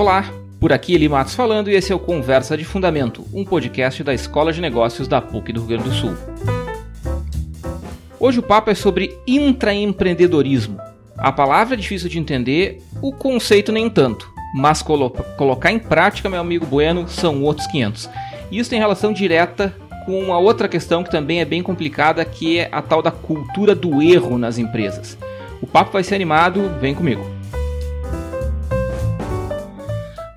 Olá, por aqui Eli Matos falando e esse é o Conversa de Fundamento, um podcast da Escola de Negócios da PUC do Rio Grande do Sul. Hoje o papo é sobre intraempreendedorismo. A palavra é difícil de entender, o conceito nem tanto, mas colo colocar em prática, meu amigo Bueno, são outros 500. Isso tem relação direta com uma outra questão que também é bem complicada, que é a tal da cultura do erro nas empresas. O papo vai ser animado, vem comigo.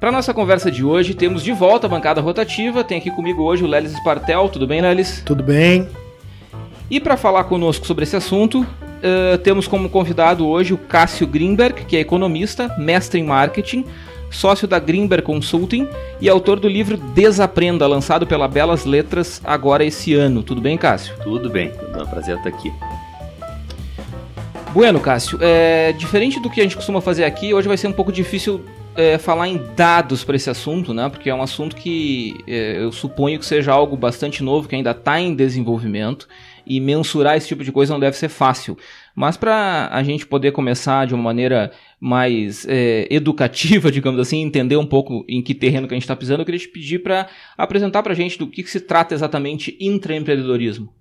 Para nossa conversa de hoje, temos de volta a bancada rotativa. Tem aqui comigo hoje o Lelis Spartel. Tudo bem, Lelis? Tudo bem. E para falar conosco sobre esse assunto, uh, temos como convidado hoje o Cássio Greenberg, que é economista, mestre em marketing, sócio da Greenberg Consulting e autor do livro Desaprenda, lançado pela Belas Letras agora esse ano. Tudo bem, Cássio? Tudo bem, é um prazer estar aqui. Bueno, Cássio, é, diferente do que a gente costuma fazer aqui, hoje vai ser um pouco difícil é, falar em dados para esse assunto, né? Porque é um assunto que é, eu suponho que seja algo bastante novo, que ainda está em desenvolvimento e mensurar esse tipo de coisa não deve ser fácil. Mas para a gente poder começar de uma maneira mais é, educativa, digamos assim, entender um pouco em que terreno que a gente está pisando, eu queria te pedir para apresentar para a gente do que, que se trata exatamente intraempreendedorismo.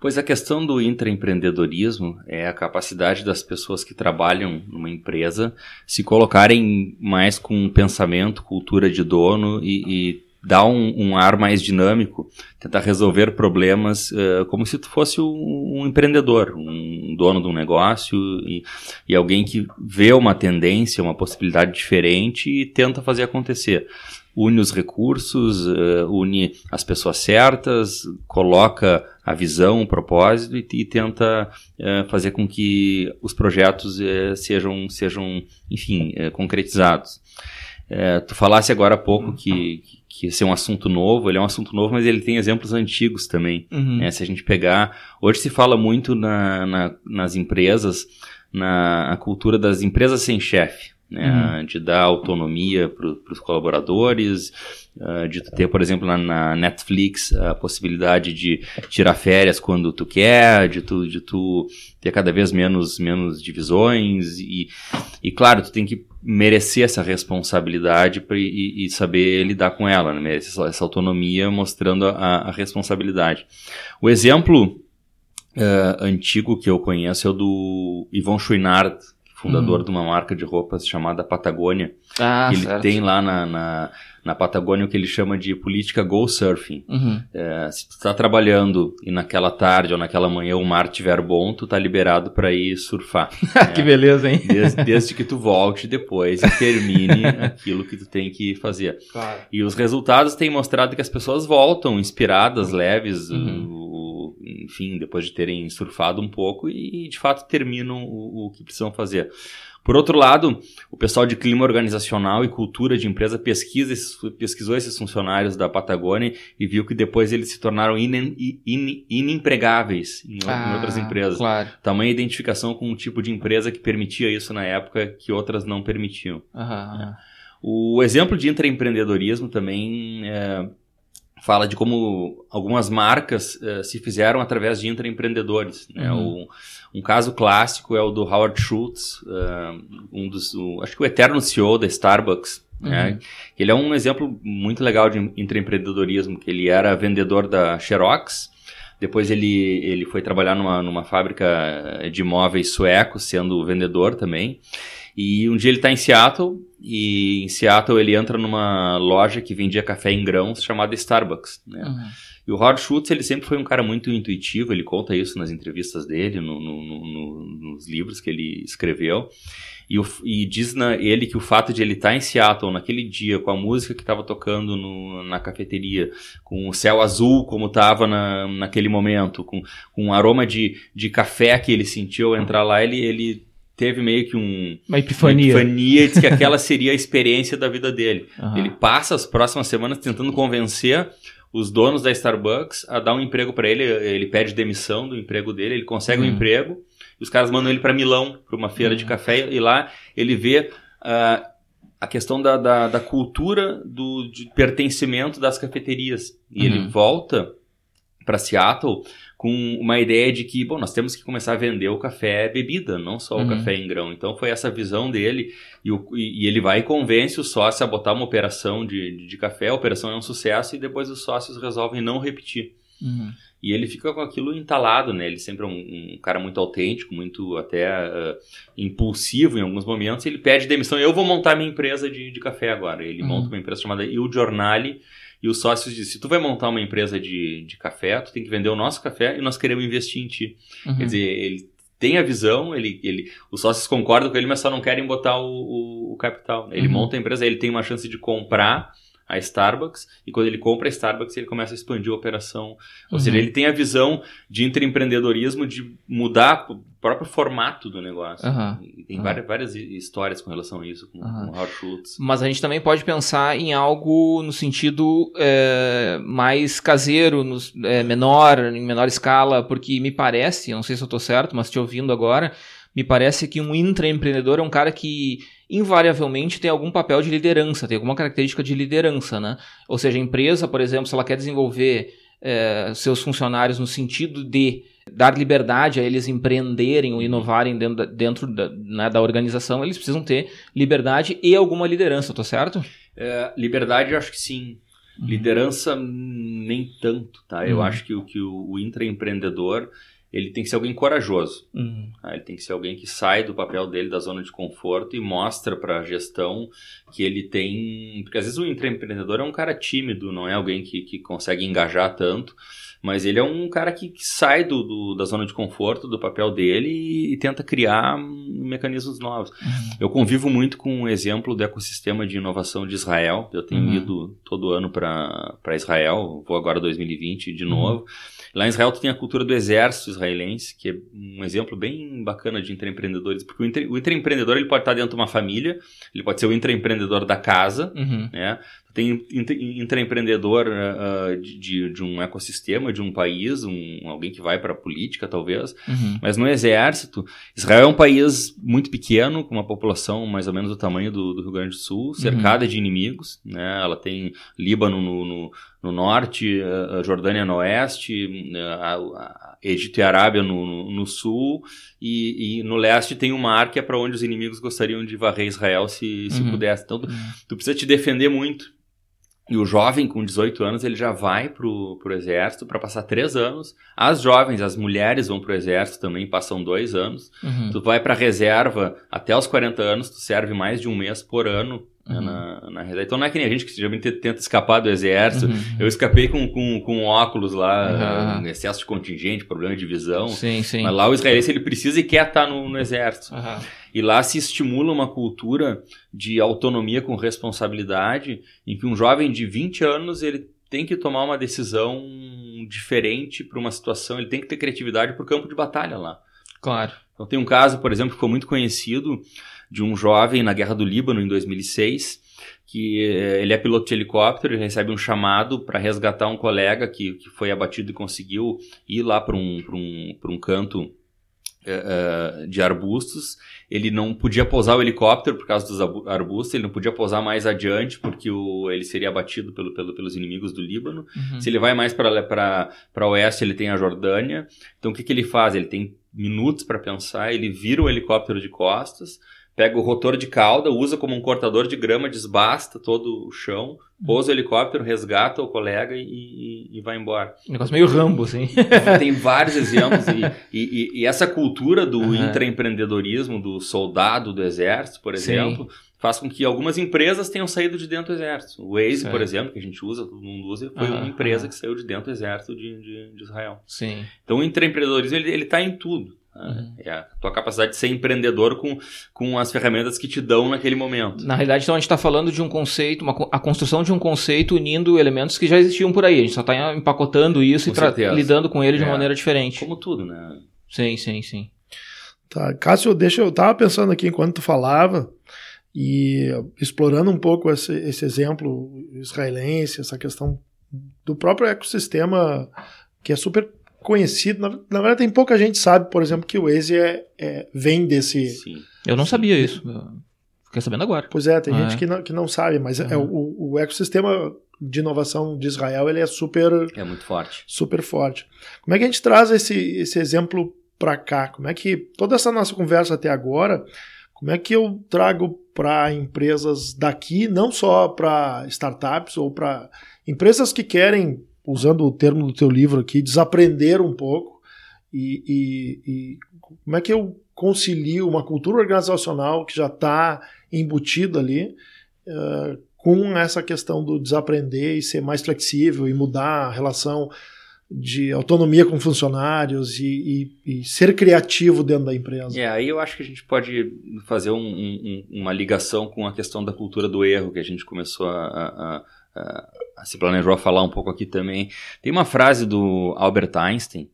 Pois a questão do intraempreendedorismo é a capacidade das pessoas que trabalham numa empresa se colocarem mais com pensamento, cultura de dono e, e dar um, um, ar mais dinâmico, tentar resolver problemas uh, como se tu fosse um, um, empreendedor, um dono de um negócio e, e alguém que vê uma tendência, uma possibilidade diferente e tenta fazer acontecer. Une os recursos, uh, une as pessoas certas, coloca a visão, o propósito e, e tenta uh, fazer com que os projetos uh, sejam, sejam, enfim, concretizados. tu falasse agora há pouco que, que esse é um assunto novo, ele é um assunto novo, mas ele tem exemplos antigos também. Uhum. Né? Se a gente pegar, hoje se fala muito na, na, nas empresas, na cultura das empresas sem chefe né, uhum. de dar autonomia para os colaboradores, uh, de ter, por exemplo, na, na, Netflix a possibilidade de tirar férias quando tu quer, de tu, de tu ter cada vez menos, menos divisões e, e claro, tu tem que merecer essa responsabilidade pra, e, e, saber lidar com ela, né, merecer essa, essa autonomia mostrando a, a responsabilidade. O exemplo Uh, antigo que eu conheço é o do Yvon Chouinard, fundador hum. de uma marca de roupas chamada Patagônia. Ah, ele certo. tem lá na, na, na, Patagônia o que ele chama de política go surfing. Uhum. É, se tu está trabalhando e naquela tarde ou naquela manhã o mar estiver bom, tu tá liberado para ir surfar. que beleza, hein? Desde, desde, que tu volte depois e termine aquilo que tu tem que fazer. Claro. E os resultados têm mostrado que as pessoas voltam inspiradas, leves, uhum enfim, depois de terem surfado um pouco e de fato terminam o, o que precisam fazer. Por outro lado, o pessoal de clima organizacional e cultura de empresa pesquisa, pesquisou esses funcionários da Patagônia e viu que depois eles se tornaram in, in, inempregáveis em, ah, outras empresas. Claro. Tamanha identificação com um tipo de empresa que permitia isso na época que outras não permitiam. Uhum. O exemplo de intraempreendedorismo também é, fala de como algumas marcas uh, se fizeram através de intraempreendedores. Né? Uhum. O, um caso clássico é o do Howard Schultz, uh, um dos, o, acho que o eterno CEO da Starbucks. Né? Uhum. Né? Ele é um exemplo muito legal de intraempreendedorismo, que ele era vendedor da Xerox, depois ele, ele foi trabalhar numa, numa fábrica de móveis suecos, sendo vendedor também. E um dia ele está em Seattle, e em Seattle ele entra numa loja que vendia café em grãos chamada Starbucks. Né? Uhum. E o Howard Schultz, ele sempre foi um cara muito intuitivo, ele conta isso nas entrevistas dele, no, no, no, nos livros que ele escreveu. E, o, e diz na, ele que o fato de ele estar tá em Seattle naquele dia, com a música que estava tocando no, na cafeteria, com o céu azul como estava na, naquele momento, com, com um aroma de, de café que ele sentiu ao entrar lá, ele, ele teve meio que um, uma epifania. Uma epifania de que aquela seria a experiência da vida dele. Uhum. Ele passa as próximas semanas tentando convencer os donos da Starbucks a dar um emprego para ele. Ele pede demissão do emprego dele, ele consegue uhum. um emprego. E os caras mandam ele para Milão, para uma feira uhum. de café, e lá ele vê uh, a questão da, da, da cultura do de pertencimento das cafeterias. E ele uhum. volta para Seattle com uma ideia de que, bom, nós temos que começar a vender o café bebida, não só o uhum. café em grão. Então foi essa visão dele e, o, e, ele vai e convence o sócio a botar uma operação de, de, de, café, a operação é um sucesso e depois os sócios resolvem não repetir. Uhum. E ele fica com aquilo entalado, né? Ele sempre é um, um cara muito autêntico, muito até uh, impulsivo em alguns momentos. Ele pede demissão. Eu vou montar minha empresa de, de café agora. Ele uhum. monta uma empresa chamada Il Giornale, e os sócios dizem, se tu vai montar uma empresa de, de café, tu tem que vender o nosso café e nós queremos investir em ti. Uhum. Quer dizer, ele tem a visão, ele, ele, os sócios concordam com ele, mas só não querem botar o, o, o capital. Ele uhum. monta a empresa, ele tem uma chance de comprar a Starbucks e quando ele compra a Starbucks ele começa a expandir a operação. Ou uhum. seja, ele tem a visão de intraempreendedorismo de mudar o próprio formato do negócio. Uhum. Tem uhum. Várias, várias histórias com relação a isso, com, uhum. com Schultz. Mas a gente também pode pensar em algo no sentido é, mais caseiro, no, é, menor, em menor escala, porque me parece, não sei se eu estou certo, mas te ouvindo agora, me parece que um intraempreendedor é um cara que invariavelmente tem algum papel de liderança, tem alguma característica de liderança, né? Ou seja, a empresa, por exemplo, se ela quer desenvolver é, seus funcionários no sentido de dar liberdade a eles empreenderem ou inovarem dentro da, dentro da, né, da organização, eles precisam ter liberdade e alguma liderança, tô certo? É, liberdade, eu acho que sim. Uhum. Liderança, nem tanto, tá? Eu uhum. acho que, que o, o intraempreendedor ele tem que ser alguém corajoso. Uhum. Tá? Ele tem que ser alguém que sai do papel dele, da zona de conforto e mostra para a gestão que ele tem. Porque às vezes o empreendedor é um cara tímido, não é alguém que, que consegue engajar tanto. Mas ele é um cara que, que sai do, do, da zona de conforto, do papel dele e, e tenta criar mecanismos novos. Uhum. Eu convivo muito com o exemplo do ecossistema de inovação de Israel. Eu tenho uhum. ido todo ano para Israel, vou agora 2020 de uhum. novo. Lá em Israel tu tem a cultura do exército israelense, que é um exemplo bem bacana de intraempreendedores, porque o, intra, o intraempreendedor ele pode estar dentro de uma família, ele pode ser o intraempreendedor da casa, uhum. né? Tem intraempreendedor uh, de, de, um ecossistema, de um país, um, alguém que vai para a política, talvez. Uhum. Mas no exército, Israel é um país muito pequeno, com uma população mais ou menos do tamanho do, do Rio Grande do Sul, cercada uhum. de inimigos. Né? Ela tem Líbano no, no, no norte, a Jordânia no oeste, a, a Egito e Arábia no, no, no sul, e, e, no leste tem um mar que é para onde os inimigos gostariam de varrer Israel se, se uhum. pudesse. Então, tu, uhum. tu precisa te defender muito e o jovem com 18 anos, ele já vai pro, pro exército para passar três anos. As jovens, as mulheres vão pro exército também, passam dois anos. Uhum. Tu vai pra reserva até os 40 anos, tu serve mais de um mês por ano uhum. na, na reserva. Então não é que nem a gente que geralmente tenta escapar do exército. Uhum. Eu escapei com, com, com óculos lá, um excesso de contingente, problema de visão. Sim, sim. Mas lá o israelense ele precisa e quer estar no, no exército. E lá se estimula uma cultura de autonomia com responsabilidade, em que um jovem de 20 anos ele tem que tomar uma decisão diferente para uma situação, ele tem que ter criatividade para o campo de batalha lá. Claro. Então tem um caso, por exemplo, que ficou muito conhecido de um jovem na Guerra do Líbano em 2006, que eh, ele é piloto de helicóptero, ele recebe um chamado para resgatar um colega que, que foi abatido e conseguiu ir lá para um, um, um canto uh, de arbustos. Ele não podia pousar o helicóptero por causa dos arbustos, ele não podia pousar mais adiante porque o, ele seria abatido pelo, pelo, pelos inimigos do Líbano. Uhum. Se ele vai mais para oeste, ele tem a Jordânia. Então o que, que ele faz? Ele tem minutos para pensar, ele vira o helicóptero de costas pega o rotor de cauda, usa como um cortador de grama, desbasta todo o chão, pousa o helicóptero, resgata o colega e, e, e vai embora. Um negócio meio rambo, assim. Tem vários exemplos. E, e, essa cultura do uhum. intraempreendedorismo, do soldado do exército, por exemplo, Sim. faz com que algumas empresas tenham saído de dentro do exército. O Waze, por exemplo, que a gente usa, todo mundo usa, foi uhum. uma empresa que saiu de dentro do exército de, de, de Israel. Sim. Então o intraempreendedorismo, ele está em tudo. Uhum. É a tua capacidade de ser empreendedor com, com as ferramentas que te dão naquele momento. Na realidade, então a gente está falando de um conceito, uma, a construção de um conceito unindo elementos que já existiam por aí. A gente só está empacotando isso com e lidando com ele é. de uma maneira diferente. Como tudo, né? Sim, sim, sim. Tá, Cássio, deixa eu tava pensando aqui enquanto tu falava e explorando um pouco esse, esse exemplo israelense, essa questão do próprio ecossistema que é super conhecido. Na, na, verdade, tem pouca gente sabe, por exemplo, que o Waze é, é vem desse. Sim. Eu não sabia isso. Fiquei sabendo agora. Pois é, tem ah, gente é. Que, não, que não sabe, mas uhum. é, o, o ecossistema de inovação de Israel ele é super é muito forte. Super forte. Como é que a gente traz esse, esse exemplo para cá? Como é que toda essa nossa conversa até agora, como é que eu trago para empresas daqui, não só para startups ou para empresas que querem, usando o termo do teu livro aqui, desaprender um pouco e, e, e como é que eu concilio uma cultura organizacional que já está embutida ali uh, com essa questão do desaprender e ser mais flexível e mudar a relação de autonomia com funcionários e, e, e, ser criativo dentro da empresa. É, aí eu acho que a gente pode fazer um, um, uma ligação com a questão da cultura do erro que a gente começou a, a, se planejou a falar um pouco aqui também. Tem uma frase do Albert Einstein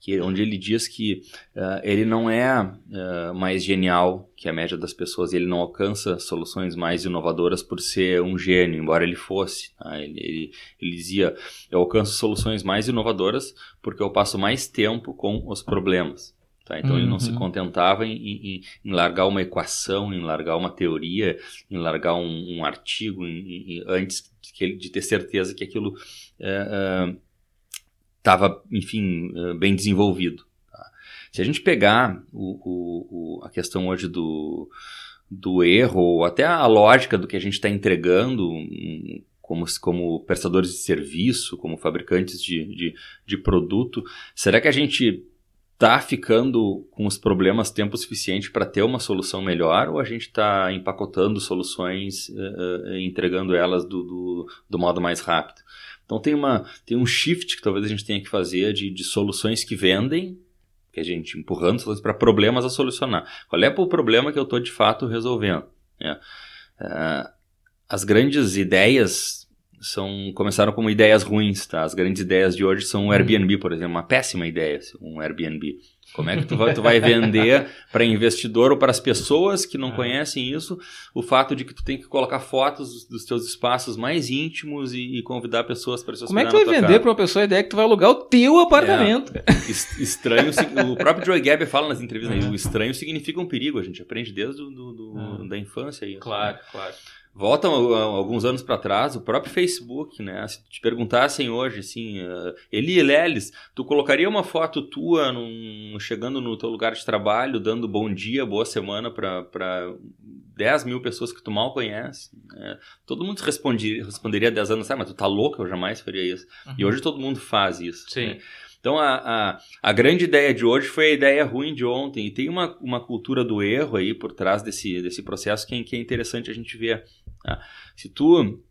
que, onde ele diz que uh, ele não é uh, mais genial que a média das pessoas, ele não alcança soluções mais inovadoras por ser um gênio, embora ele fosse. Tá? Ele, ele, ele, dizia: Eu alcanço soluções mais inovadoras porque eu passo mais tempo com os problemas. Tá? Então uhum. ele não se uhum. contentava em, em, em, largar uma equação, em largar uma teoria, em largar um, um artigo, em, antes de, ter certeza que aquilo. Estava, enfim, eh, bem desenvolvido. Tá? Se a gente pegar o, o, o, a questão hoje do, do erro, ou até a lógica do que a gente está entregando como, como prestadores de serviço, como fabricantes de, de, de produto, será que a gente está ficando com os problemas tempo suficiente para ter uma solução melhor ou a gente está empacotando soluções uh, entregando elas do, do, do, modo mais rápido? Então tem, uma, tem um shift que talvez a gente tenha que fazer de, de soluções que vendem, que a gente empurrando soluções para problemas a solucionar. Qual é o problema que eu estou de fato resolvendo? É. Uh, as grandes ideias são começaram como ideias ruins, tá? As grandes ideias de hoje são o Airbnb, por exemplo, uma péssima ideia, um Airbnb. Como é que tu vai, tu vai vender para investidor ou para as pessoas que não é. conhecem isso o fato de que tu tem que colocar fotos dos teus espaços mais íntimos e, e convidar pessoas para Como é que tu vai vender para uma pessoa a ideia que tu vai alugar o teu apartamento? É. Estranho, o próprio Joy Gabby fala nas entrevistas, né? o estranho significa um perigo, a gente aprende desde do, do, do é. da infância isso. Claro, claro. Volta alguns anos para trás, o próprio Facebook, né? Se te perguntassem hoje, assim, uh, Eli Leles, tu colocaria uma foto tua num, chegando no teu lugar de trabalho, dando bom dia, boa semana para 10 mil pessoas que tu mal conhece? Né? Todo mundo responderia, responderia 10 anos, ah, mas tu tá louco, eu jamais faria isso. Uhum. E hoje todo mundo faz isso. Sim. Né? Então, a, a, a, grande ideia de hoje foi a ideia ruim de ontem. E tem uma, uma cultura do erro aí por trás desse, desse processo que, que é interessante a gente ver. Tá? Se tu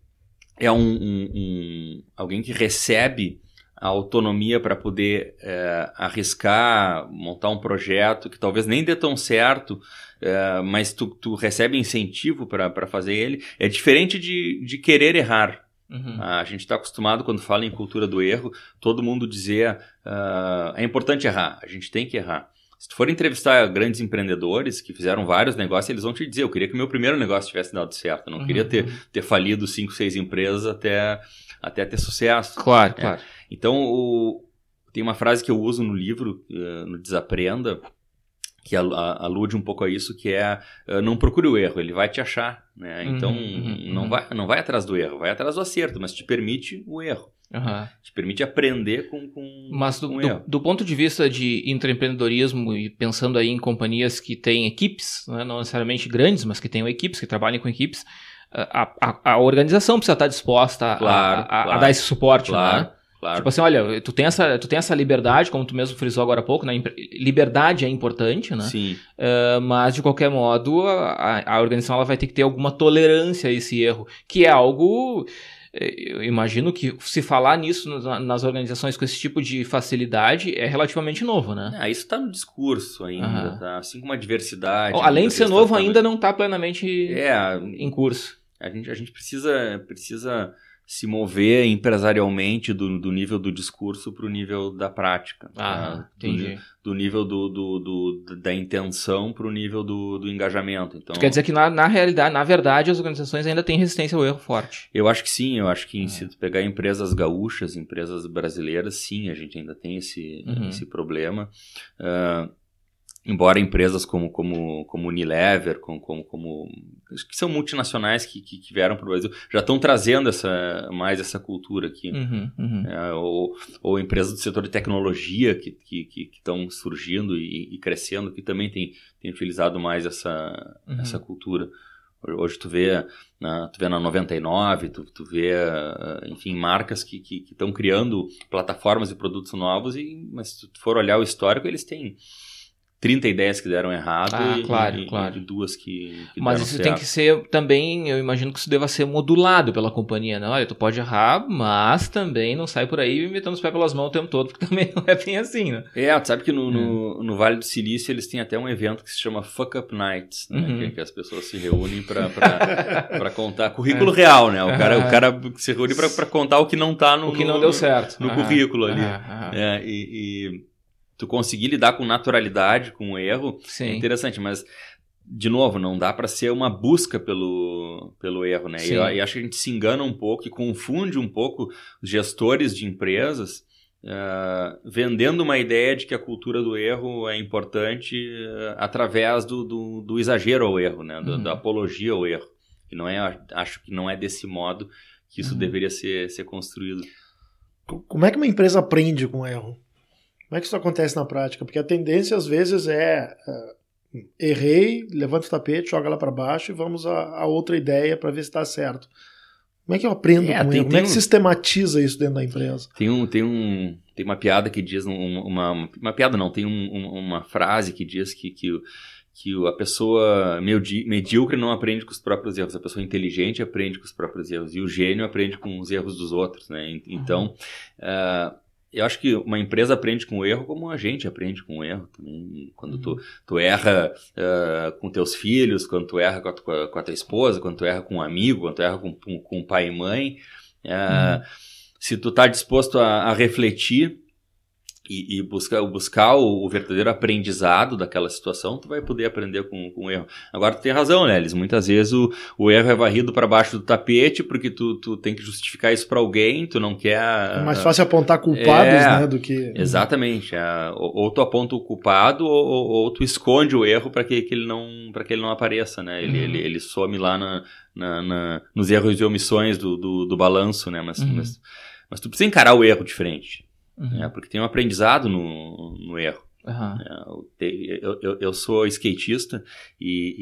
é um, um, um, alguém que recebe a autonomia para poder é, arriscar, montar um projeto que talvez nem dê tão certo, é, mas tu, tu recebe incentivo para fazer ele, é diferente de, de querer errar. Uhum. A gente está acostumado, quando fala em cultura do erro, todo mundo dizer uh, é importante errar, a gente tem que errar. Se tu for entrevistar grandes empreendedores que fizeram vários negócios, eles vão te dizer: eu queria que o meu primeiro negócio tivesse dado certo. Eu não uhum. queria ter, ter falido cinco, seis empresas até, até ter sucesso. Claro, é. claro. Então, o, tem uma frase que eu uso no livro, uh, no Desaprenda, que alude um pouco a isso, que é uh, não procure o erro, ele vai te achar. Né? Então, uhum, uhum, não, uhum. Vai, não vai atrás do erro, vai atrás do acerto, mas te permite o erro. Uhum. Te permite aprender com, com Mas do, com do, do, ponto de vista de intraempreendedorismo e pensando aí em companhias que têm equipes, né, não necessariamente grandes, mas que tenham equipes, que trabalhem com equipes, a, a, a organização precisa estar disposta claro, a, claro, a, dar esse suporte, claro. né? Claro. Tipo assim, olha, tu tem, essa, tu tem essa liberdade, como tu mesmo frisou agora há pouco, né? Liberdade é importante, né? Sim. Uh, mas, de qualquer modo, a, a organização ela vai ter que ter alguma tolerância a esse erro, que é algo eh, eu imagino que se falar nisso nas organizações com esse tipo de facilidade é relativamente novo, né? Ah, isso está no discurso ainda, uhum. tá? assim como a diversidade. além de ser novo, ainda não está plenamente é, em curso. A gente, a gente precisa, precisa se mover empresarialmente do, do nível do discurso para o nível da prática. Ah, né? entendi. Do, do nível do, do, da intenção para o nível do, do engajamento. Então, quer dizer que na, na realidade, na verdade, as organizações ainda têm resistência ao erro forte. Eu acho que sim, eu acho que ah. se pegar empresas gaúchas, empresas brasileiras, sim, a gente ainda tem esse, uhum. esse problema. Uh, embora empresas como, como, como Unilever, como, como, como que são multinacionais que, que, que vieram para o Brasil, já estão trazendo essa, mais essa cultura aqui. Uhum, uhum. É, ou, ou empresas do setor de tecnologia que estão que, que, que surgindo e, e, crescendo, que também têm tem utilizado mais essa, uhum. essa cultura. Hoje tu vê na, tu vê na 99, tu, tu vê, enfim, marcas que estão criando plataformas e produtos novos, e, mas se tu for olhar o histórico, eles têm 30 ideias que deram errado ah, e, claro, e, claro. e duas que, que Mas isso certo. tem que ser também, eu imagino que isso deva ser modulado pela companhia, né? Olha, tu pode errar, mas também não sai por aí metendo os pés pelas mãos o tempo todo, porque também não é bem assim, né? É, tu sabe que no, no, Hum. no, Vale do Silício eles têm até um evento que se chama Fuck Up Nights, né? Uhum. que, que, as pessoas se reúnem para contar currículo real, né? O cara, o cara se reúne para contar o que não tá no... O que não no, deu certo. No currículo ali. É, e, e tu conseguir lidar com naturalidade com o erro é Sim. interessante, mas de novo, não dá para ser uma busca pelo, pelo erro, né? E, e acho que a gente se engana um pouco e confunde um pouco os gestores de empresas ah, vendendo uma ideia de que a cultura do erro é importante ah, através do, do, do exagero ao erro, né? Do- Uhum. Da apologia ao erro. E não é, acho que não é desse modo que isso Uhum. deveria ser, ser construído. Co- Como é que uma empresa aprende com erro? Como é que isso acontece na prática? Porque a tendência às vezes é, é, errei, levanta o tapete, joga lá para baixo e vamos a, a outra ideia para ver se está certo. Como é que eu aprendo É, com tem- erro? Como tem é que um- sistematiza isso dentro da empresa? Tem, um, tem, um, tem uma piada que diz, um- uma, uma piada não, tem um- um- uma frase que diz que, que, que a pessoa medíocre não aprende com os próprios erros, a pessoa inteligente aprende com os próprios erros, e o gênio aprende com os erros dos outros, né? En- Então, ah, eu acho que uma empresa aprende com o erro como a gente aprende com o erro também. Quando tu, tu erra ah, com teus filhos, quando tu erra com a, tua- com a tua esposa, quando tu erra com um amigo, quando tu erra com, com, com pai e mãe, ah, se tu tá disposto a, a refletir e, e buscar, buscar o, o verdadeiro aprendizado daquela situação, tu vai poder aprender com, com o erro. Agora tu tem razão, né, Elis? Muitas vezes o, o erro é varrido para baixo do tapete porque tu, tu tem que justificar isso para alguém, tu não quer... É mais fácil apontar culpados, É, né, do que Exatamente. é, ou, ou tu aponta o culpado ou, ou- ou tu esconde o erro para que, que ele não para que ele não apareça, né? Ele, Uhum. ele, ele some lá na, na- na- nos erros e omissões do, do, do balanço, né? Mas, Uhum. mas, mas tu precisa encarar o erro de frente, Uhum. né? Porque tem um aprendizado no, no erro. Né? Eu, eu, eu, sou skatista e,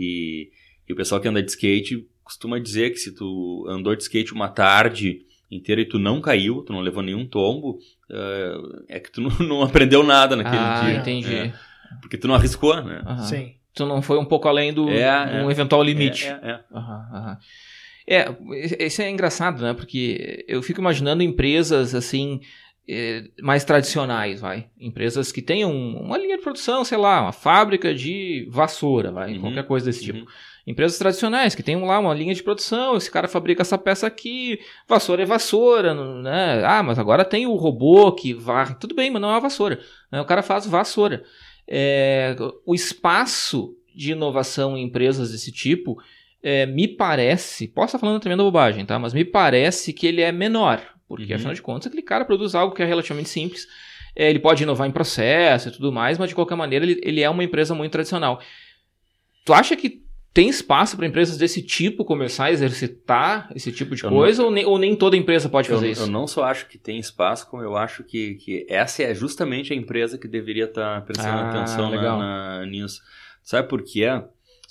e, e o pessoal que anda de skate costuma dizer que se tu andou de skate uma tarde inteira e tu não caiu, tu não levou nenhum tombo, eh, é que tu não, não aprendeu nada naquele Ah, dia. entendi. É, porque tu não arriscou, né? Aham. Sim. Tu não foi um pouco além do É, um é. eventual limite. É, é, é. É, isso é engraçado, né? Porque eu fico imaginando empresas assim mais tradicionais, vai. Empresas que tenham uma linha de produção, sei lá, uma fábrica de vassoura, vai, Uhum, qualquer coisa desse tipo. uhum. Empresas tradicionais que tenham lá uma linha de produção, esse cara fabrica essa peça aqui, vassoura é vassoura, né? Ah, mas agora tem o robô que varre. Tudo bem, mas não é uma vassoura. né? O cara faz vassoura. É, o espaço de inovação em empresas desse tipo é, me parece, posso estar falando tremenda bobagem, tá? Mas me parece que ele é menor, porque Uhum. afinal de contas aquele cara produz algo que é relativamente simples. É, ele pode inovar em processo e tudo mais, mas de qualquer maneira ele, ele é uma empresa muito tradicional. Tu acha que tem espaço para empresas desse tipo começar a exercitar esse tipo de Eu coisa ou, nem, ou nem toda empresa pode Eu, fazer eu isso? não só acho que tem espaço, como eu acho que, que essa é justamente a empresa que deveria estar prestando Ah, atenção na- na- nisso. Sabe por quê?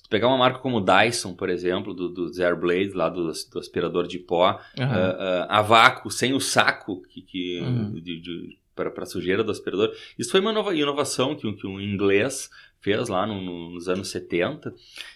Tu pegar uma marca como Dyson, por exemplo, do, do Zero Blade, lá do, do aspirador de pó, Aham. ah, ah, a vácuo, sem o saco que, que, Uhum. de, para a sujeira do aspirador. Isso foi uma nova inovação que, um- que um inglês fez lá no- no- nos anos 70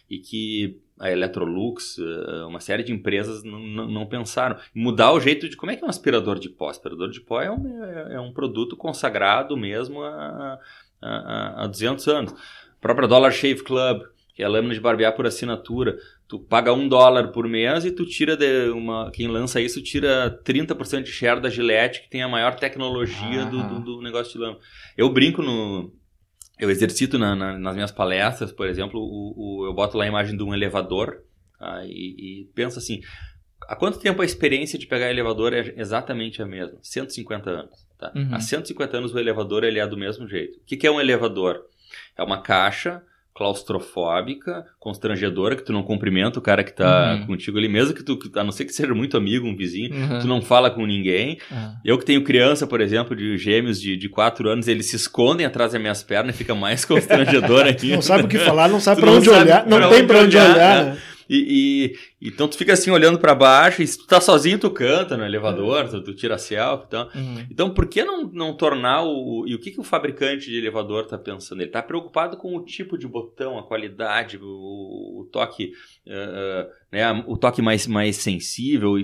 e que a Electrolux, eh, uma série de empresas não, não, não pensaram. Mudar o jeito de como é que é um aspirador de pó. Aspirador de pó é um, é- é um produto consagrado mesmo há, há, há 200 anos. A própria Dollar Shave Club, que é a lâmina de barbear por assinatura. Tu paga um dólar por mês e tu tira de uma. Quem lança isso tira 30% de share da Gillette, que tem a maior tecnologia do, do, do negócio de lâmina. Eu brinco no. Eu exercito na- na- nas minhas palestras, por exemplo, o, o- eu boto lá a imagem de um elevador tá, e, e penso assim: há quanto tempo a experiência de pegar elevador é exatamente a mesma? 150 anos. Tá? Uhum. Há 150 anos o elevador ele é do mesmo jeito. O que, que é um elevador? é uma caixa claustrofóbica, constrangedora, que tu não cumprimenta o cara que tá Uhum. contigo ali, mesmo que tu, a não ser que seja muito amigo, um vizinho, Uhum. tu não fala com ninguém. Ah. Eu que tenho criança, por exemplo, de gêmeos de, de 4 anos, eles se escondem atrás das minhas pernas e fica mais constrangedor ainda. Não sabe o que falar, não sabe não onde olhar. Não pra tem pra onde olhar, olhar, né? né? E, e- então tu fica assim olhando pra baixo, e se tu tá sozinho, tu canta no elevador, tu, tu tira selfie e tal. Uhum. Então, por que não, não tornar o. E o que, que o fabricante de elevador está pensando? Ele está preocupado com o tipo de botão, a qualidade, o, o toque, eh, né, o toque mais, mais sensível,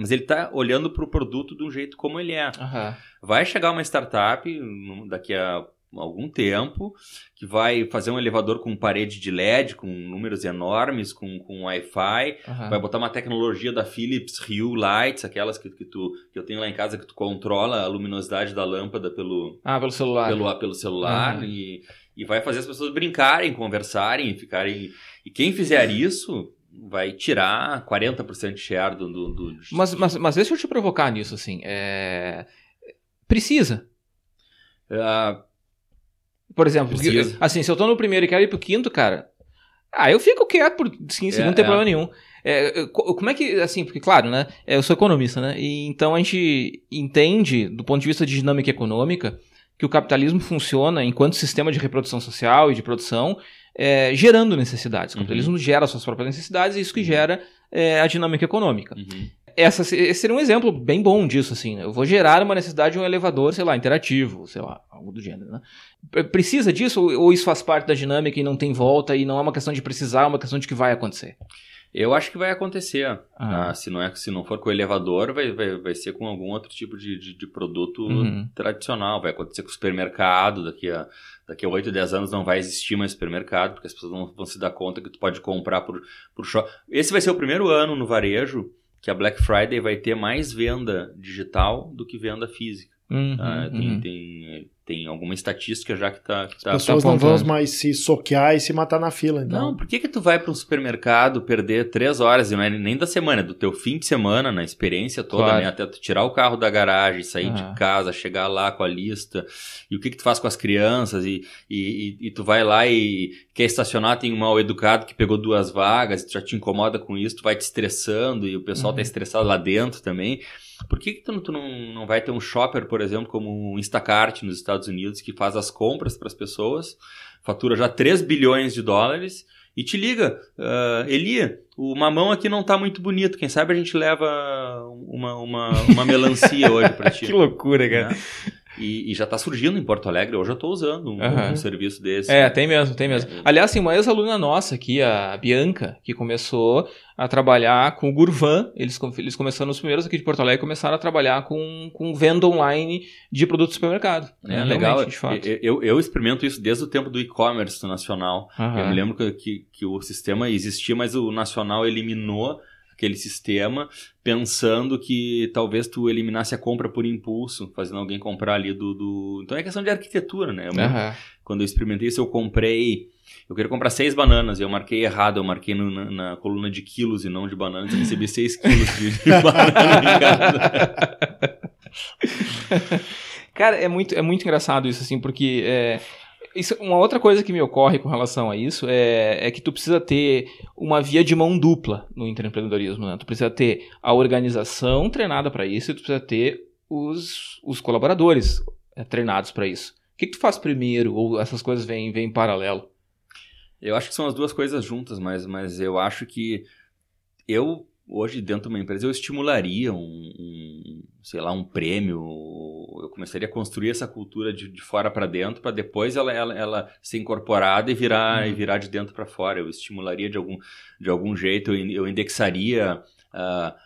mas ele está olhando para o produto de um jeito como ele é. Aham. Vai chegar uma startup num- daqui a algum tempo que vai fazer um elevador com parede de LED, com números enormes, com, com Wi-Fi, Aham. Vai botar uma tecnologia da Philips Hue Lights, aquelas que, que, tu, que eu tenho lá em casa, que tu controla a luminosidade da lâmpada pelo, Ah, pelo celular. pelo, pelo celular Uhum. e, e vai fazer as pessoas brincarem, conversarem, ficarem. E quem fizer isso vai tirar 40% de share do. do, do- Mas, mas, mas deixa eu te provocar nisso, assim. É... Precisa. Ah, Por exemplo, assim, se eu tô no primeiro e quero ir pro quinto, cara, ah, eu fico quieto por 15 segundos, não tem é. problema nenhum. É, como é que, assim, porque claro, né, eu sou economista, né, e então a gente entende, do ponto de vista de dinâmica econômica, que o capitalismo funciona enquanto sistema de reprodução social e de produção, é, gerando necessidades. O Uhum. capitalismo gera suas próprias necessidades e isso que gera é, a dinâmica econômica uhum. Essa, esse seria um exemplo bem bom disso, assim. né? Eu vou gerar uma necessidade de um elevador, sei lá, interativo, sei lá, algo do gênero, né? Precisa disso ou, ou isso faz parte da dinâmica e não tem volta e não é uma questão de precisar, é uma questão de que vai acontecer? Eu acho que vai acontecer. Ah. Ah, se, não é, se não for com o elevador, vai, vai, vai ser com algum outro tipo de, de, de produto Uhum. tradicional. Vai acontecer com o supermercado. Daqui a, daqui a 8, 10 anos não vai existir mais supermercado, porque as pessoas não vão se dar conta que tu pode comprar por, por shopping. Esse vai ser o primeiro ano no varejo que a Black Friday vai ter mais venda digital do que venda física. Uhum, tá? Tem, uhum. tem, tem alguma estatística já que está que tá, As pessoas tá não vão mais se soquear e se matar na fila, então. Não, por que que tu vai para um supermercado perder três horas, e não é nem da semana, é do teu fim de semana, na experiência toda, Claro. né? Até tu tirar o carro da garagem, sair Ah. de casa, chegar lá com a lista, e o que que tu faz com as crianças, e, e, e- e tu vai lá e quer estacionar, tem um mal educado que pegou duas vagas, e tu já te incomoda com isso, tu vai te estressando, e o pessoal Uhum. tá estressado lá dentro também. Por que, que tu, não- tu não, não vai ter um shopper, por exemplo, como o Instacart nos Estados Unidos, que faz as compras para as pessoas, fatura já 3 bilhões de dólares e te liga, ah, Eli, o mamão aqui não tá muito bonito, quem sabe a gente leva uma, uma, uma melancia hoje para ti. Que loucura, cara. né? E, e já tá surgindo em Porto Alegre, hoje eu tô usando um, Aham. um serviço desse. É, tem mesmo, tem mesmo. É. Aliás, tem uma ex-aluna nossa aqui, a Bianca, que começou a trabalhar com o Gurvan. Eles, eles começaram os primeiros aqui de Porto Alegre, começaram a trabalhar com, com venda online de produtos de supermercado. É, né, legal. de fato. Eu, eu, eu experimento isso desde o tempo do e-commerce nacional. Aham. Eu me lembro que, que, que o sistema existia, mas o nacional eliminou aquele sistema pensando que talvez tu eliminasse a compra por impulso, fazendo alguém comprar ali do... do... Então é questão de arquitetura, né? Eu Aham. quando eu experimentei isso, eu comprei. Eu queria comprar seis bananas e eu marquei errado. Eu marquei no- na, na coluna de quilos e não de bananas. Eu recebi seis quilos de, de banana em casa. Cara, é muito, é muito engraçado isso, assim, porque é, isso, uma outra coisa que me ocorre com relação a isso é, é que tu precisa ter uma via de mão dupla no empreendedorismo, né? Tu precisa ter a organização treinada para isso e tu precisa ter os, os colaboradores é, treinados para isso. O que, que tu faz primeiro? Ou essas coisas vêm, vêm em paralelo? Eu acho que são as duas coisas juntas, mas, mas eu acho que eu, hoje, dentro de uma empresa, eu estimularia um, um, sei lá, um prêmio. Eu começaria a construir essa cultura de, de fora para dentro, para depois ela, ela, ela ser incorporada e virar, Uhum. e virar de dentro para fora. Eu estimularia de algum, de algum jeito, eu, eu indexaria ah,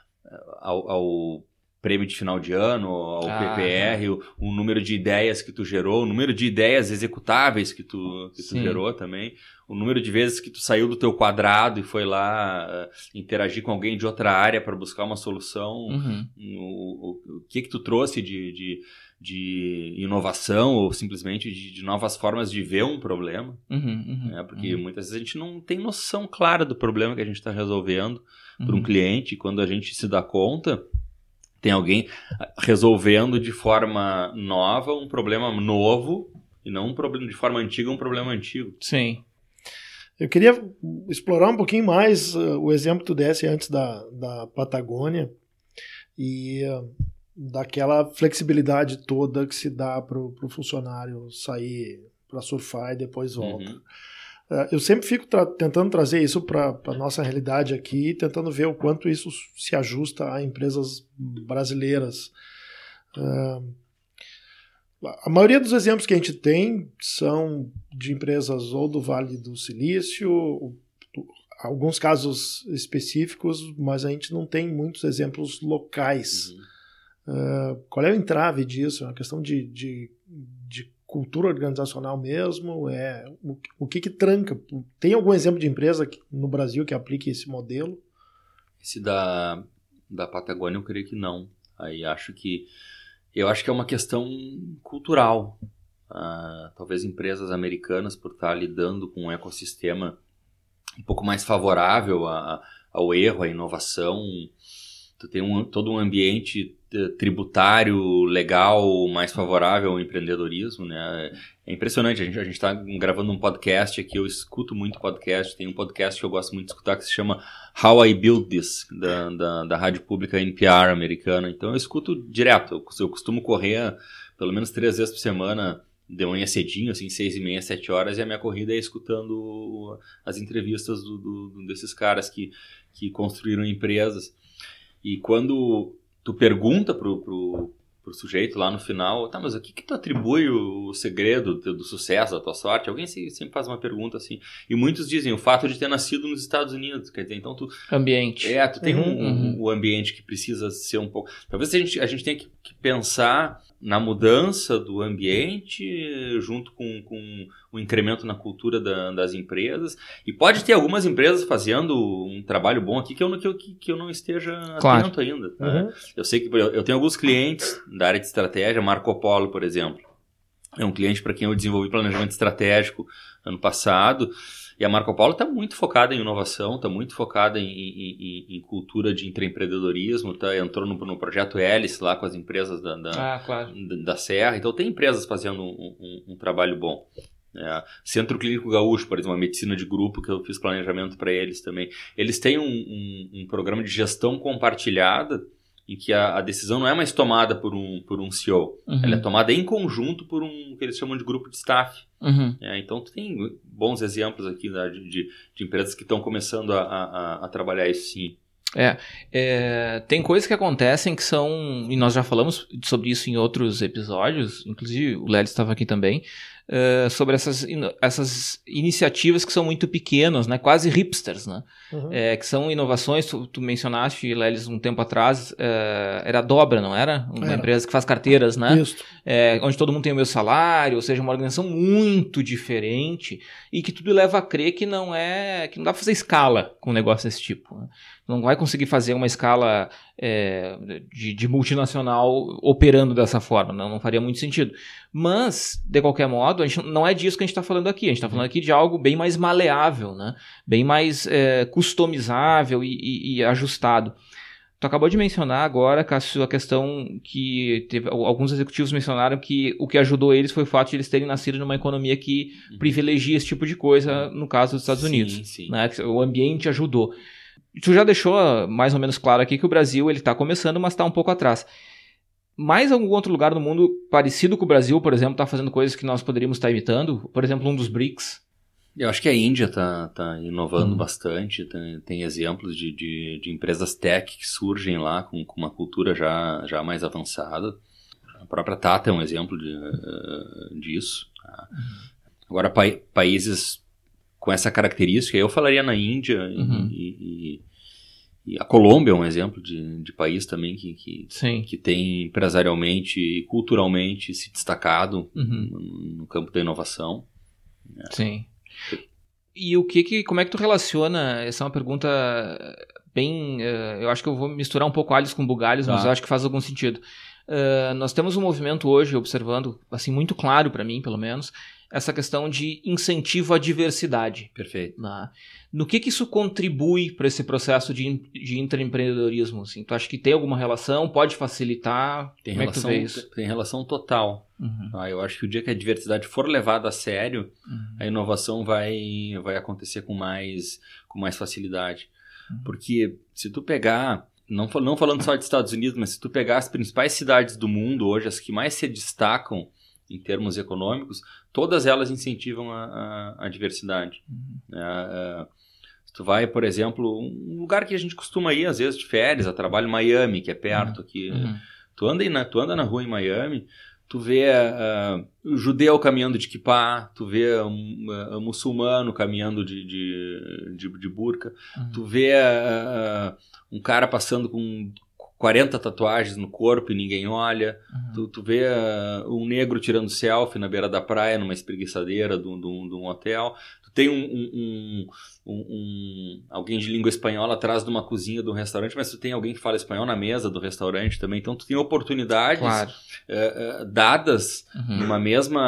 ao, ao prêmio de final de ano, ao Ah, PPR, o, o número de ideias que tu gerou, o número de ideias executáveis que tu, que tu gerou também, o número de vezes que tu saiu do teu quadrado e foi lá ah, interagir com alguém de outra área para buscar uma solução, Uhum. o, o, o que que tu trouxe de, de, de inovação ou simplesmente de, de novas formas de ver um problema, Uhum, uhum, né? porque uhum, muitas vezes a gente não tem noção clara do problema que a gente está resolvendo para um uhum. cliente, e quando a gente se dá conta, tem alguém resolvendo de forma nova um problema novo E não um problema de forma antiga, um problema antigo. Sim. Eu queria explorar um pouquinho mais uh, o exemplo que tu desse antes da, da Patagônia e uh, daquela flexibilidade toda que se dá para o funcionário sair para surfar e depois volta. Uhum. Uh, eu sempre fico tra tentando trazer isso para a nossa realidade aqui, tentando ver o quanto isso se ajusta a empresas brasileiras. Uh, a maioria dos exemplos que a gente tem são de empresas ou do Vale do Silício, alguns casos específicos, mas a gente não tem muitos exemplos locais. Uhum. Uh, qual é o entrave disso? É uma questão de, de, de cultura organizacional mesmo? É o, o, que, que tranca? Tem algum exemplo de empresa no Brasil que aplique esse modelo? Esse da, da Patagônia eu creio que não. Aí acho que eu acho que é uma questão cultural. Uh, talvez empresas americanas, por estar lidando com um ecossistema um pouco mais favorável a, ao erro, à inovação, tu tem um, todo um ambiente tributário legal mais favorável ao empreendedorismo, né? É impressionante, a gente a está gravando um podcast aqui, eu escuto muito podcast, tem um podcast que eu gosto muito de escutar que se chama How I Build This, da, da, da rádio pública NPR americana, então eu escuto direto, eu, eu costumo correr pelo menos três vezes por semana, de manhã cedinho, assim, seis e meia, sete horas, e a minha corrida é escutando as entrevistas do, do, desses caras que, que construíram empresas. E quando tu pergunta pro, pro, pro sujeito lá no final, tá, mas o que que tu atribui o segredo do, do sucesso, da tua sorte? Alguém sempre faz uma pergunta assim. E muitos dizem o fato de ter nascido nos Estados Unidos, quer dizer, então tu... Ambiente. É, tu tem uhum, um, um, uhum. o ambiente que precisa ser um pouco... Talvez a gente, a gente tenha que, que pensar na mudança do ambiente, junto com, com o incremento na cultura da, das empresas. E pode ter algumas empresas fazendo um trabalho bom aqui que eu, que eu, que eu não esteja claro. atento ainda. Né? Uhum. Eu sei que eu tenho alguns clientes da área de estratégia, Marco Polo, por exemplo. É um cliente para quem eu desenvolvi planejamento estratégico ano passado. E a Marco Polo está muito focada em inovação, está muito focada em, em, em, cultura de empreendedorismo, tá, entrou no, no, projeto Hélice lá com as empresas da, da, ah, claro. da, da, Serra. Então tem empresas fazendo um, um, um trabalho bom. É, Centro Clínico Gaúcho, por exemplo, uma medicina de grupo que eu fiz planejamento para eles também. Eles têm um, um programa de gestão compartilhada em que a, a, decisão não é mais tomada por um, por um CEO, uhum. ela é tomada em conjunto por um que eles chamam de grupo de staff. Uhum. É, então, tu tem bons exemplos aqui né, de, de, de, empresas que estão começando a, a, a, trabalhar isso sim. É, é, tem coisas que acontecem que são, e nós já falamos sobre isso em outros episódios, inclusive o Lélio estava aqui também, uh, sobre essas, essas iniciativas que são muito pequenas, né? quase hipsters, né? Uhum. É, que são inovações, tu, tu mencionaste, Lelis, um tempo atrás, uh, era a Dobra, não era? Uma era. empresa que faz carteiras, né? Isso. É, onde todo mundo tem o meu salário, ou seja, uma organização muito diferente e que tudo leva a crer que não é, que não dá pra fazer escala com um negócio desse tipo. Né? Não vai conseguir fazer uma escala é, de, de, multinacional operando dessa forma, não, não faria muito sentido. Mas, de qualquer modo, a gente, não é disso que a gente está falando aqui. A gente está falando aqui de algo bem mais maleável, né? bem mais é, customizável e, e, e, ajustado. Tu acabou de mencionar agora, Cássio, a questão que teve, alguns executivos mencionaram que o que ajudou eles foi o fato de eles terem nascido numa economia que uhum. privilegia esse tipo de coisa, no caso dos Estados Unidos. Sim, sim. Né? O ambiente ajudou. Tu já deixou mais ou menos claro aqui que o Brasil ele está começando, mas está um pouco atrás mais algum outro lugar no mundo parecido com o Brasil, por exemplo, está fazendo coisas que nós poderíamos estar tá imitando? Por exemplo, um dos BRICS. Eu acho que a Índia está tá inovando hum. bastante, tem, tem exemplos de, de, de, empresas tech que surgem lá com, com, uma cultura já, já mais avançada. A própria Tata é um exemplo de, uh, disso. Tá? Agora, pa países com essa característica, eu falaria na Índia uhum. e, e e a Colômbia é um exemplo de, de país também que, que, que tem empresarialmente e culturalmente se destacado uhum. no, no, campo da inovação. Sim. E o que, que como é que tu relaciona? Essa é uma pergunta bem. Uh, eu acho que eu vou misturar um pouco alhos com bugalhos, mas tá. eu acho que faz algum sentido. Uh, nós temos um movimento hoje observando, assim, muito claro para mim, pelo menos, essa questão de incentivo à diversidade. Perfeito. Né? No que, que isso contribui para esse processo de, de intraempreendedorismo? Assim? Tu acha que tem alguma relação? Pode facilitar? Tem Como relação, é vê isso? tem relação total. Uhum. Ah, eu acho que o dia que a diversidade for levada a sério, Uhum. a inovação vai, vai acontecer com mais, com mais facilidade. Uhum. Porque se tu pegar, não, não falando só de Estados Unidos, mas se tu pegar as principais cidades do mundo hoje, as que mais se destacam em termos econômicos, todas elas incentivam a, a, a diversidade. Uhum. Ah, se tu vai, por exemplo, um lugar que a gente costuma ir às vezes de férias, a trabalho Miami, que é perto aqui. Uhum. Tu anda, na, tu anda na rua em Miami, tu vê o judeu caminhando de kippah, tu vê um, um muçulmano caminhando de, de, de, de burca, Uhum. tu vê ah, um cara passando com 40 tatuagens no corpo e ninguém olha, Uhum. tu, tu vê ah, um negro tirando selfie na beira da praia, numa espreguiçadeira de um, de um- de um hotel, tu tem um, um- um- alguém de língua espanhola atrás de uma cozinha de um restaurante, mas tu tem alguém que fala espanhol na mesa do restaurante também, então tu tem oportunidades Claro. eh, eh, dadas Uhum. numa mesma,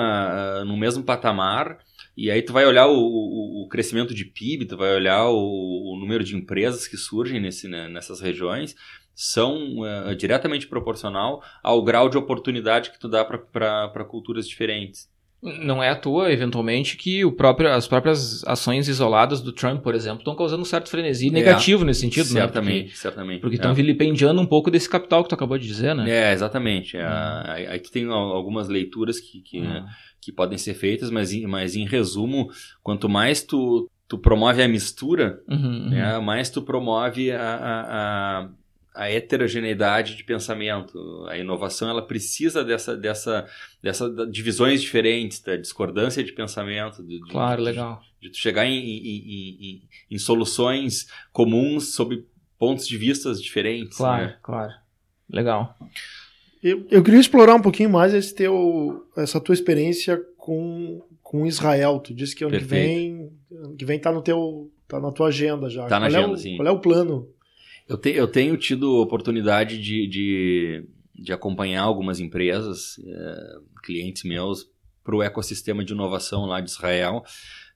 ah, no mesmo patamar, e aí tu vai olhar o, o- o crescimento de PIB, tu vai olhar o, o número de empresas que surgem nesse, né, nessas regiões, são eh, diretamente proporcional ao grau de oportunidade que tu dá para culturas diferentes. Não é à toa, eventualmente, que o próprio, as próprias ações isoladas do Trump, por exemplo, estão causando um certo frenesi negativo nesse sentido, né? certamente, Porque- certamente. Porque É. estão vilipendiando um pouco desse capital que tu acabou de dizer, né? É, exatamente. É, Hum. aí, aí tu tem al- algumas leituras que, que, Uhum. que podem ser feitas, mas, em- mas em resumo, quanto mais tu, tu promove a mistura, Uhum, uhum. né, mais tu promove a, a, a, a heterogeneidade de pensamento. A inovação ela precisa dessa, dessa, dessa da- divisões diferentes, da discordância de pensamento. De, de- Claro, de- legal. De, tu chegar em, em, em, em- em soluções comuns sob pontos de vistas diferentes. Claro, né? claro. Legal. Eu, eu queria explorar um pouquinho mais esse teu, essa tua experiência com, com Israel. Tu disse que ano que Perfeito. vem, ano que vem tá no teu, tá na tua agenda já. Tá na qual é agenda, o, sim. Qual é o plano? Eu, te- eu tenho tido oportunidade de, de, de acompanhar algumas empresas, eh, clientes meus, para o ecossistema de inovação lá de Israel.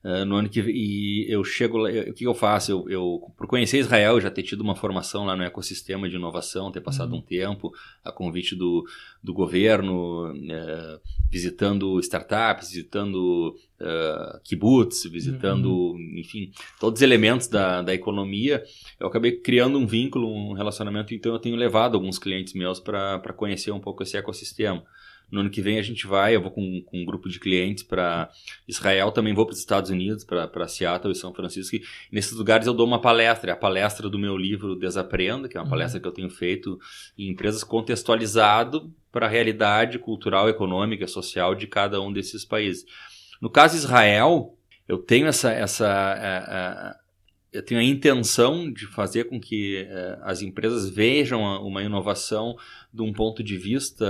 eh, no ano que e eu chego lá, eu- o que eu faço? Eu, eu, por conhecer Israel, já ter tido uma formação lá no ecossistema de inovação, ter passado Uhum. um tempo a convite do, do governo, eh, visitando startups, visitando eh, kibbutz, visitando, enfim, todos os elementos da, da economia, eu acabei criando um vínculo, um relacionamento, então eu tenho levado alguns clientes meus para conhecer um pouco esse ecossistema. No ano que vem a gente vai, eu vou com, com um grupo de clientes para Israel, também vou para os Estados Unidos, para Seattle e São Francisco. E nesses lugares eu dou uma palestra, é a palestra do meu livro Desaprenda, que é uma Uhum. palestra que eu tenho feito em empresas contextualizado para a realidade cultural, econômica, social de cada um desses países. No caso Israel, eu tenho essa, essa eh, eh, eu tenho a intenção de fazer com que eh, as empresas vejam a- uma inovação de um ponto de vista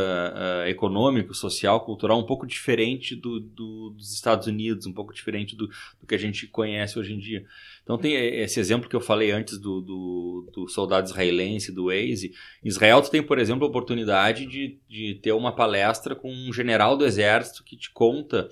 econômico, social, cultural, um pouco diferente do, do- dos Estados Unidos, um pouco diferente do, do que a gente conhece hoje em dia. Então tem esse exemplo que eu falei antes do, do, do soldado israelense, do Waze. Em Israel tu tem, por exemplo, a oportunidade de, de ter uma palestra com um general do exército que te conta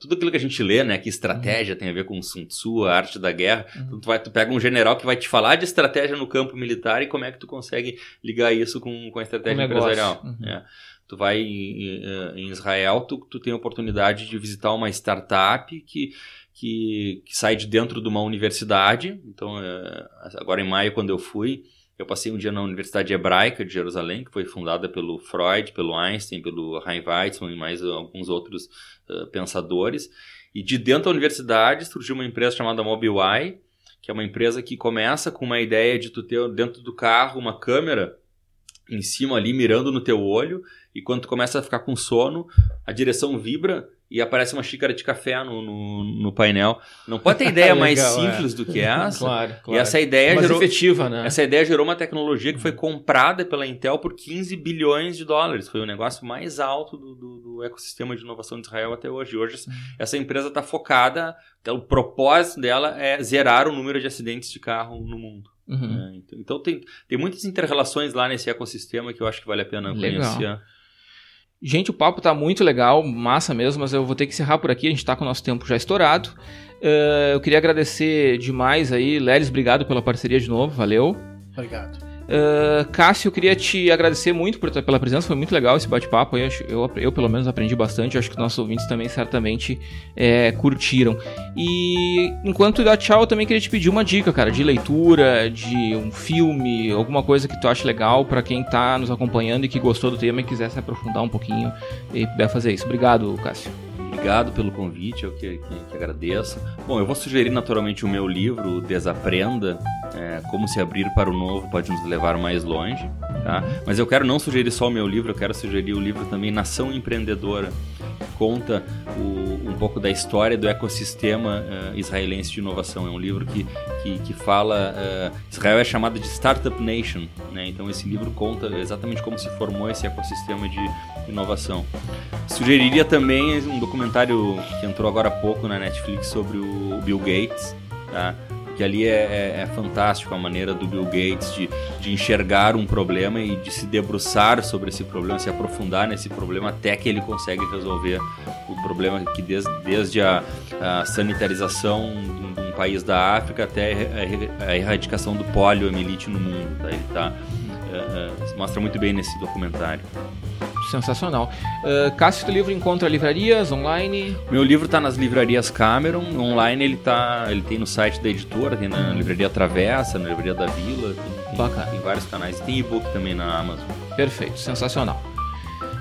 tudo aquilo que a gente lê, né? Que estratégia tem a ver com Sun Tzu, a arte da guerra. Uhum. Então, tu, vai, tu pega um general que vai te falar de estratégia no campo militar e como é que tu consegue ligar isso com, com a estratégia empresarial. Uhum. É. Tu vai em, em Israel, tu, tu tem a oportunidade de visitar uma startup que, que, que sai de dentro de uma universidade. Então, é, agora em maio, quando eu fui, eu passei um dia na Universidade Hebraica de Jerusalém, que foi fundada pelo Freud, pelo Einstein, pelo Chaim Weizmann e mais alguns outros eh, pensadores. E de dentro da universidade surgiu uma empresa chamada Mobileye, que é uma empresa que começa com uma ideia de tu ter dentro do carro uma câmera em cima ali mirando no teu olho e quando tu começa a ficar com sono, a direção vibra e aparece uma xícara de café no, no, no painel. Não pode ter ideia mais Legal, é. simples do que essa. Claro, E claro. essa ideia Mais gerou, efetiva, né? essa ideia gerou uma tecnologia que foi comprada pela Intel por 15 bilhões de dólares. Foi o negócio mais alto do, do- do ecossistema de inovação de Israel até hoje. Hoje essa- essa empresa está focada, então, o propósito dela é zerar o número de acidentes de carro no mundo. Uhum. né? Então, então tem, tem muitas interrelações lá nesse ecossistema que eu acho que vale a pena Legal. conhecer. Gente, o papo tá muito legal, massa mesmo, mas eu vou ter que encerrar por aqui, a gente tá com o nosso tempo já estourado. Uh, eu queria agradecer demais aí, Lelis, obrigado pela parceria de novo, valeu. Obrigado. Uh, Cássio, eu queria te agradecer muito por, pela presença, foi muito legal esse bate-papo. Eu, eu, eu, pelo menos, aprendi bastante. Acho que nossos ouvintes também certamente é, curtiram. E enquanto dá tchau, eu também queria te pedir uma dica, cara, de leitura, de um filme, alguma coisa que tu acha legal para quem tá nos acompanhando e que gostou do tema e quiser se aprofundar um pouquinho e puder fazer isso. Obrigado, Cássio. Obrigado pelo convite, eu que, que, que, agradeço. Bom, eu vou sugerir naturalmente o meu livro, Desaprenda, é, Como se abrir para o novo pode nos levar mais longe, tá? Mas eu quero não sugerir só o meu livro, eu quero sugerir o livro também Nação Empreendedora, conta o, um pouco da história do ecossistema uh, israelense de inovação. É um livro que, que, que fala. Uh, Israel é chamada de Startup Nation, né? então esse livro conta exatamente como se formou esse ecossistema de inovação. Sugeriria também um documentário que entrou agora há pouco na Netflix sobre o Bill Gates. Tá? que ali é, é, é, fantástico a maneira do Bill Gates de, de enxergar um problema e de se debruçar sobre esse problema, se aprofundar nesse problema até que ele consegue resolver o problema que desde, desde a, a sanitarização de um país da África até a erradicação do poliomielite no mundo. Tá? Ele tá, uh, uh, mostra muito bem nesse documentário sensacional. Uh, Cássio, teu livro encontra livrarias online? Meu livro está nas livrarias Cameron, online ele tá, ele tem no site da editora, tem na livraria Travessa, na livraria da Vila, tem, Bacana. tem vários canais, tem e-book também na Amazon. Perfeito, sensacional.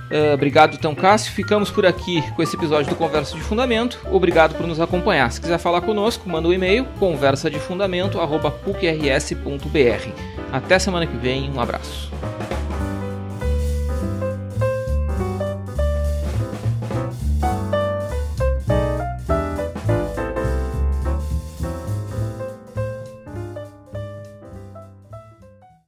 Uh, obrigado, então, Cássio. Ficamos por aqui com esse episódio do Conversa de Fundamento. Obrigado por nos acompanhar. Se quiser falar conosco, manda um e-mail conversadefundamento.pucrs.br. Até semana que vem. Um abraço.